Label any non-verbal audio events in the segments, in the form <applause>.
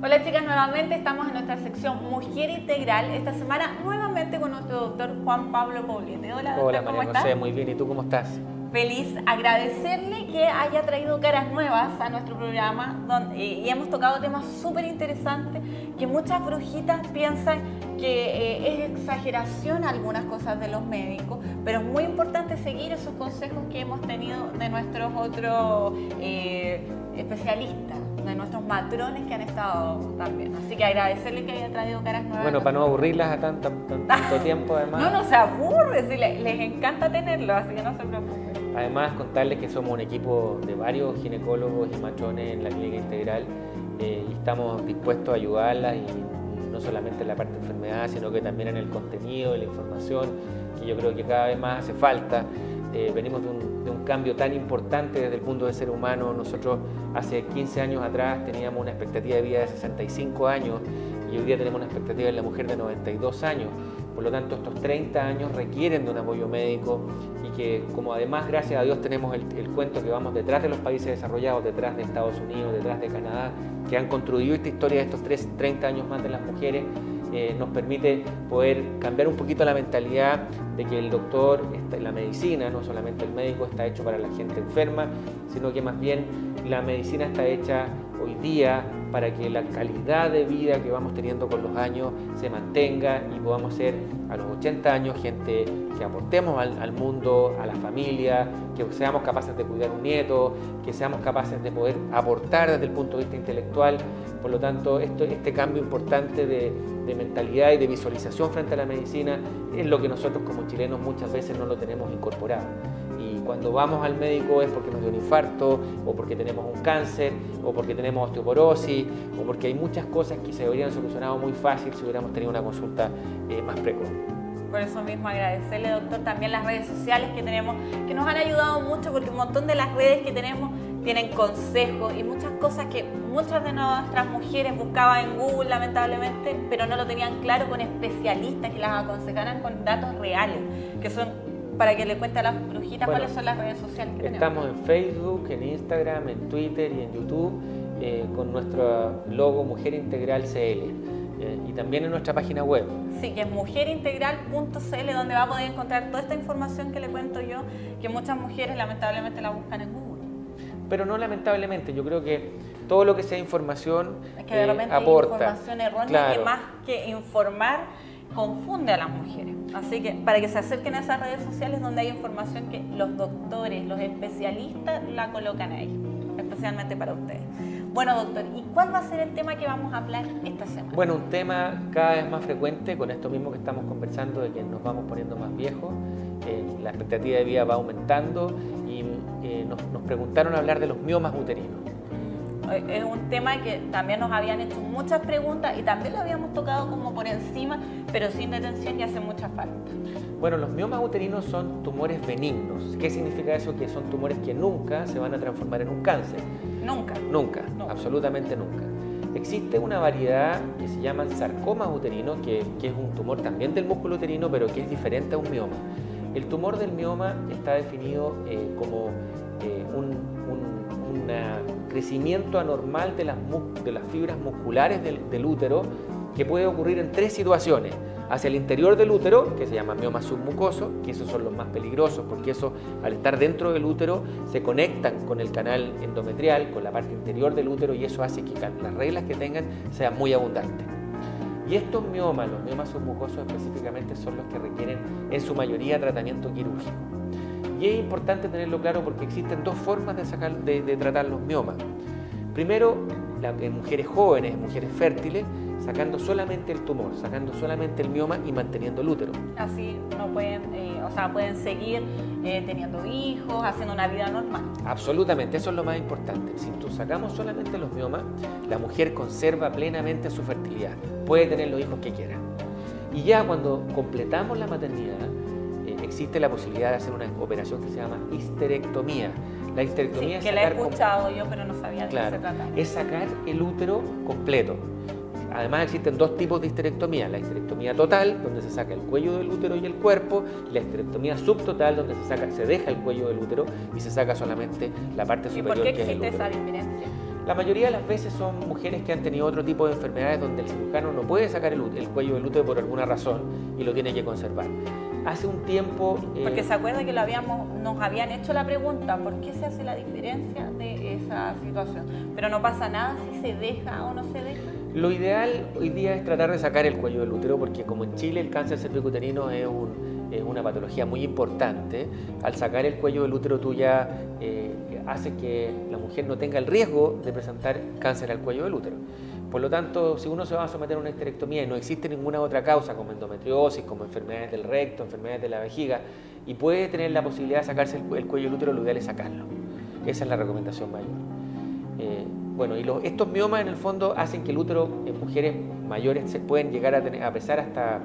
Hola chicas, nuevamente estamos en nuestra sección Mujer Integral. Esta semana nuevamente con nuestro doctor Juan Pablo Poblete. Hola, doctor, Hola María José, muy bien. ¿Y tú cómo estás? Feliz agradecerle que haya traído caras nuevas a nuestro programa donde, y hemos tocado temas súper interesantes que muchas brujitas piensan que eh, es exageración algunas cosas de los médicos, pero es muy importante seguir esos consejos que hemos tenido de nuestros otros eh, especialistas de nuestros matrones que han estado también. Así que agradecerle que haya traído caras nuevas. Bueno, para no aburrirlas a tanto, <laughs> tanto tiempo además. No, no se aburre, les, les encanta tenerlo, así que no se preocupen. Además, contarles que somos un equipo de varios ginecólogos y matrones en la clínica integral eh, y estamos dispuestos a ayudarlas y no solamente en la parte de enfermedad, sino que también en el contenido, en la información, que yo creo que cada vez más hace falta. Eh, venimos de un, de cambio tan importante desde el punto de ser humano. Nosotros hace 15 años atrás teníamos una expectativa de vida de 65 años y hoy día tenemos una expectativa en la mujer de 92 años. Por lo tanto, estos 30 años requieren de un apoyo médico y que como además, gracias a Dios, tenemos el, el cuento que vamos detrás de los países desarrollados, detrás de Estados Unidos, detrás de Canadá, que han construido esta historia de estos 3, 30 años más de las mujeres, eh, nos permite poder cambiar un poquito la mentalidad de que el doctor, la medicina, no solamente el médico, está hecho para la gente enferma, sino que más bien la medicina está hecha hoy día para que la calidad de vida que vamos teniendo con los años se mantenga y podamos ser a los 80 años gente que aportemos al, mundo, a la familia, que seamos capaces de cuidar un nieto, que seamos capaces de poder aportar desde el punto de vista intelectual. Por lo tanto, esto, este cambio importante de, de mentalidad y de visualización frente a la medicina es lo que nosotros como chilenos muchas veces no lo tenemos incorporado y cuando vamos al médico es porque nos dio un infarto o porque tenemos un cáncer o porque tenemos osteoporosis o porque hay muchas cosas que se habrían solucionado muy fácil si hubiéramos tenido una consulta eh, más precoz. Por eso mismo agradecerle, doctor, también las redes sociales que tenemos, que nos han ayudado mucho porque un montón de las redes que tenemos tienen consejos y muchas cosas que muchas de nuestras mujeres buscaban en Google, lamentablemente, pero no lo tenían claro con especialistas que las aconsejaran con datos reales, que son para que le cuente a las brujitas bueno, cuáles son las redes sociales que Estamos tenemos. en Facebook, en Instagram, en Twitter y en YouTube eh, con nuestro logo Mujer Integral CL eh, y también en nuestra página web. Sí, que es mujerintegral.cl donde va a poder encontrar toda esta información que le cuento yo, que muchas mujeres lamentablemente la buscan en Google. Pero no lamentablemente, yo creo que todo lo que sea información es que de repente eh, aporta. Hay información errónea claro. que más que informar confunde a las mujeres. Así que para que se acerquen a esas redes sociales donde hay información que los doctores, los especialistas la colocan ahí, especialmente para ustedes. Bueno, doctor, ¿y cuál va a ser el tema que vamos a hablar esta semana? Bueno, un tema cada vez más frecuente con esto mismo que estamos conversando de que nos vamos poniendo más viejos, eh, la expectativa de vida va aumentando eh, nos, nos preguntaron hablar de los miomas uterinos es un tema que también nos habían hecho muchas preguntas y también lo habíamos tocado como por encima, pero sin detención y hace mucha falta. Bueno, los miomas uterinos son tumores benignos. ¿Qué significa eso? Que son tumores que nunca se van a transformar en un cáncer. Nunca. Nunca, absolutamente nunca. Existe una variedad que se llaman sarcomas uterinos, que, que es un tumor también del músculo uterino, pero que es diferente a un mioma. El tumor del mioma está definido eh, como eh, un, crecimiento anormal de las, fibras musculares del, del, útero que puede ocurrir en tres situaciones. Hacia el interior del útero, que se llama mioma submucoso, que esos son los más peligrosos porque eso al estar dentro del útero se conectan con el canal endometrial, con la parte interior del útero y eso hace que las reglas que tengan sean muy abundantes. Y estos miomas, los miomas submucosos específicamente, son los que requieren en su mayoría tratamiento quirúrgico. Y es importante tenerlo claro porque existen dos formas de, sacar, de, tratar los miomas. Primero, la, en mujeres jóvenes, en mujeres fértiles, sacando solamente el tumor, sacando solamente el mioma y manteniendo el útero. Así no pueden, eh, o sea, pueden seguir eh, teniendo hijos, haciendo una vida normal. Absolutamente, eso es lo más importante. Si tú sacamos solamente los miomas, la mujer conserva plenamente su fertilidad, puede tener los hijos que quiera. Y ya cuando completamos la maternidad, eh, existe la posibilidad de hacer una operación que se llama histerectomía. La histerectomía sí, es que la he escuchado yo, pero no sabía de claro, qué se trata. Es sacar el útero completo. Además existen dos tipos de histerectomía, la histerectomía total, donde se saca el cuello del útero y el cuerpo, y la histerectomía subtotal, donde se, saca, se deja el cuello del útero y se saca solamente la parte superior ¿Y por qué que existe es el útero. esa diferencia? La mayoría de las veces son mujeres que han tenido otro tipo de enfermedades donde el cirujano no puede sacar el, el cuello del útero por alguna razón y lo tiene que conservar hace un tiempo... Eh, Porque se acuerda que lo habíamos, nos habían hecho la pregunta, ¿por qué se hace la diferencia de esa situación? Pero no pasa nada si se deja o no se deja. Lo ideal hoy día es tratar de sacar el cuello del útero porque como en Chile el cáncer cervicuterino es, es una patología muy importante, al sacar el cuello del útero tú ya eh, hace que la mujer no tenga el riesgo de presentar cáncer al cuello del útero. Por lo tanto, si uno se va a someter a una histerectomía y no existe ninguna otra causa como endometriosis, como enfermedades del recto, enfermedades de la vejiga, y puede tener la posibilidad de sacarse el, cuello del útero, lo ideal es sacarlo. Esa es la recomendación mayor. Eh, bueno, y estos miomas en el fondo hacen que el útero en mujeres mayores se pueden llegar a, pesar hasta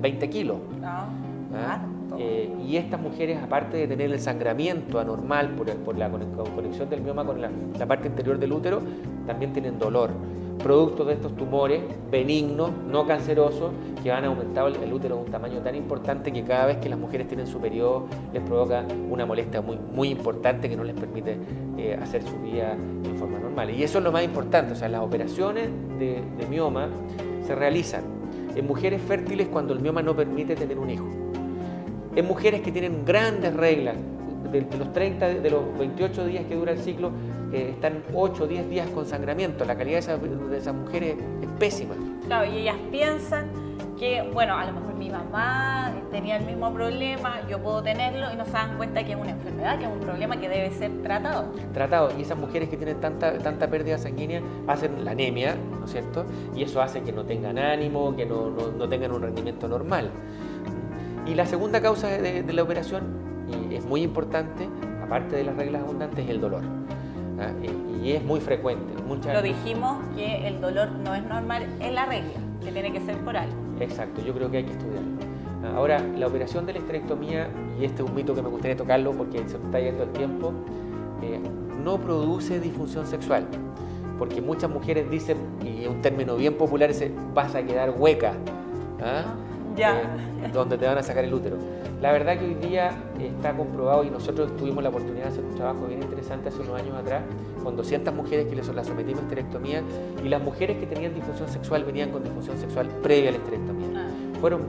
20 kilos. Ah, ¿Ah? Eh, y estas mujeres, aparte de tener el sangramiento anormal por, la conexión del mioma con la, parte interior del útero, también tienen dolor producto de estos tumores benignos, no cancerosos, que han aumentado el, útero de un tamaño tan importante que cada vez que las mujeres tienen su periodo les provoca una molestia muy, importante que no les permite eh, hacer su vida de forma normal. Y eso es lo más importante, o sea, las operaciones de, mioma se realizan en mujeres fértiles cuando el mioma no permite tener un hijo. En mujeres que tienen grandes reglas, de, los 30, de los 28 días que dura el ciclo, están 8 o 10 días con sangramiento. La calidad de, esas mujeres es pésima. Claro, y ellas piensan que, bueno, a lo mejor mi mamá tenía el mismo problema, yo puedo tenerlo y no se dan cuenta que es una enfermedad, que es un problema que debe ser tratado. Tratado. Y esas mujeres que tienen tanta, tanta pérdida sanguínea hacen la anemia, ¿no es cierto? Y eso hace que no tengan ánimo, que no, no, tengan un rendimiento normal. Y la segunda causa de, de la operación, y es muy importante, aparte de las reglas abundantes, es el dolor. ¿ah? y, es muy frecuente. Lo dijimos que el dolor no es normal en la regla, que tiene que ser por algo. Exacto, yo creo que hay que estudiarlo. ¿ah? Ahora, la operación de la esterectomía, y este es un mito que me gustaría tocarlo porque se está yendo el tiempo, eh, no produce disfunción sexual. Porque muchas mujeres dicen, y es un término bien popular, es vas a quedar hueca. ¿ah? Ya. Eh, donde te van a sacar el útero. La verdad que hoy día está comprobado y nosotros tuvimos la oportunidad de hacer un trabajo bien interesante hace unos años atrás con 200 mujeres que les las sometimos a esterectomía y las mujeres que tenían disfunción sexual venían con disfunción sexual previa a la esterectomía. Ah. Fueron,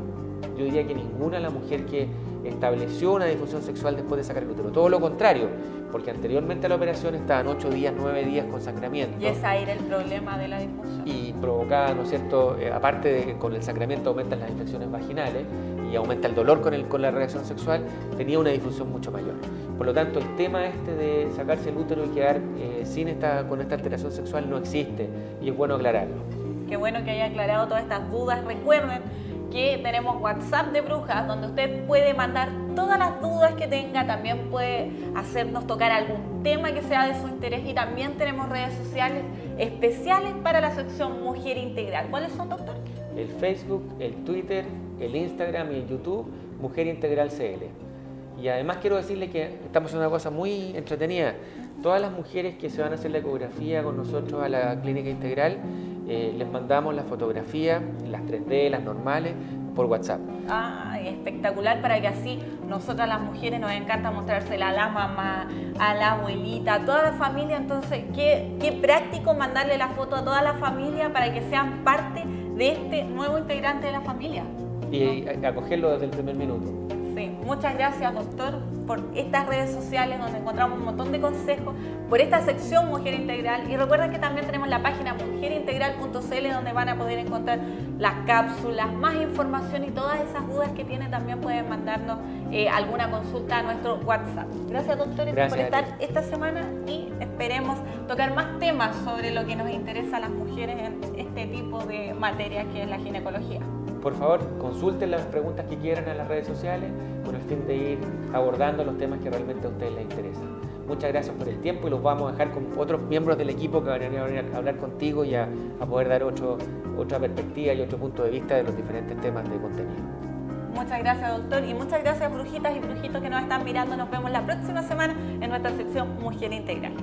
yo diría que ninguna la mujer que estableció una disfunción sexual después de sacar el útero. Todo lo contrario, porque anteriormente a la operación estaban 8 días, 9 días con sangramiento. Y ese era el problema de la disfunción. Y provocaba, ¿no es cierto?, eh, aparte de que con el sangramiento aumentan las infecciones vaginales y aumenta el dolor con, el, con la reacción sexual, tenía una difusión mucho mayor. Por lo tanto, el tema este de sacarse el útero y quedar eh, sin esta, con esta alteración sexual no existe y es bueno aclararlo. Qué bueno que haya aclarado todas estas dudas. Recuerden que tenemos WhatsApp de Brujas, donde usted puede mandar todas las dudas que tenga, también puede hacernos tocar algún tema que sea de su interés y también tenemos redes sociales especiales para la sección Mujer Integral. ¿Cuáles son, doctor? El Facebook, el Twitter, el Instagram y el YouTube, Mujer Integral CL. Y además quiero decirle que estamos haciendo una cosa muy entretenida. Todas las mujeres que se van a hacer la ecografía con nosotros a la clínica integral, eh, les mandamos la fotografía, las 3D, las normales, por WhatsApp. Ah, espectacular para que así nosotras las mujeres nos encanta mostrársela a la mamá, a la abuelita, a toda la familia. Entonces, qué, qué práctico mandarle la foto a toda la familia para que sean parte de este nuevo integrante de la familia. Y acogerlo desde el primer minuto. Sí, muchas gracias doctor por estas redes sociales donde encontramos un montón de consejos, por esta sección Mujer Integral. Y recuerden que también tenemos la página mujerintegral.cl donde van a poder encontrar las cápsulas, más información y todas esas dudas que tienen también pueden mandarnos eh, alguna consulta a nuestro WhatsApp. Gracias doctores por estar esta semana y esperemos tocar más temas sobre lo que nos interesa a las mujeres en este tipo de materia que es la ginecología por favor consulten las preguntas que quieran en las redes sociales con el fin de ir abordando los temas que realmente a ustedes les interesan. Muchas gracias por el tiempo y los vamos a dejar con otros miembros del equipo que van a venir a hablar contigo y a, poder dar otra perspectiva y otro punto de vista de los diferentes temas de contenido. Muchas gracias, doctor, y muchas gracias, brujitas y brujitos que nos están mirando. Nos vemos la próxima semana en nuestra sección Mujer Integral.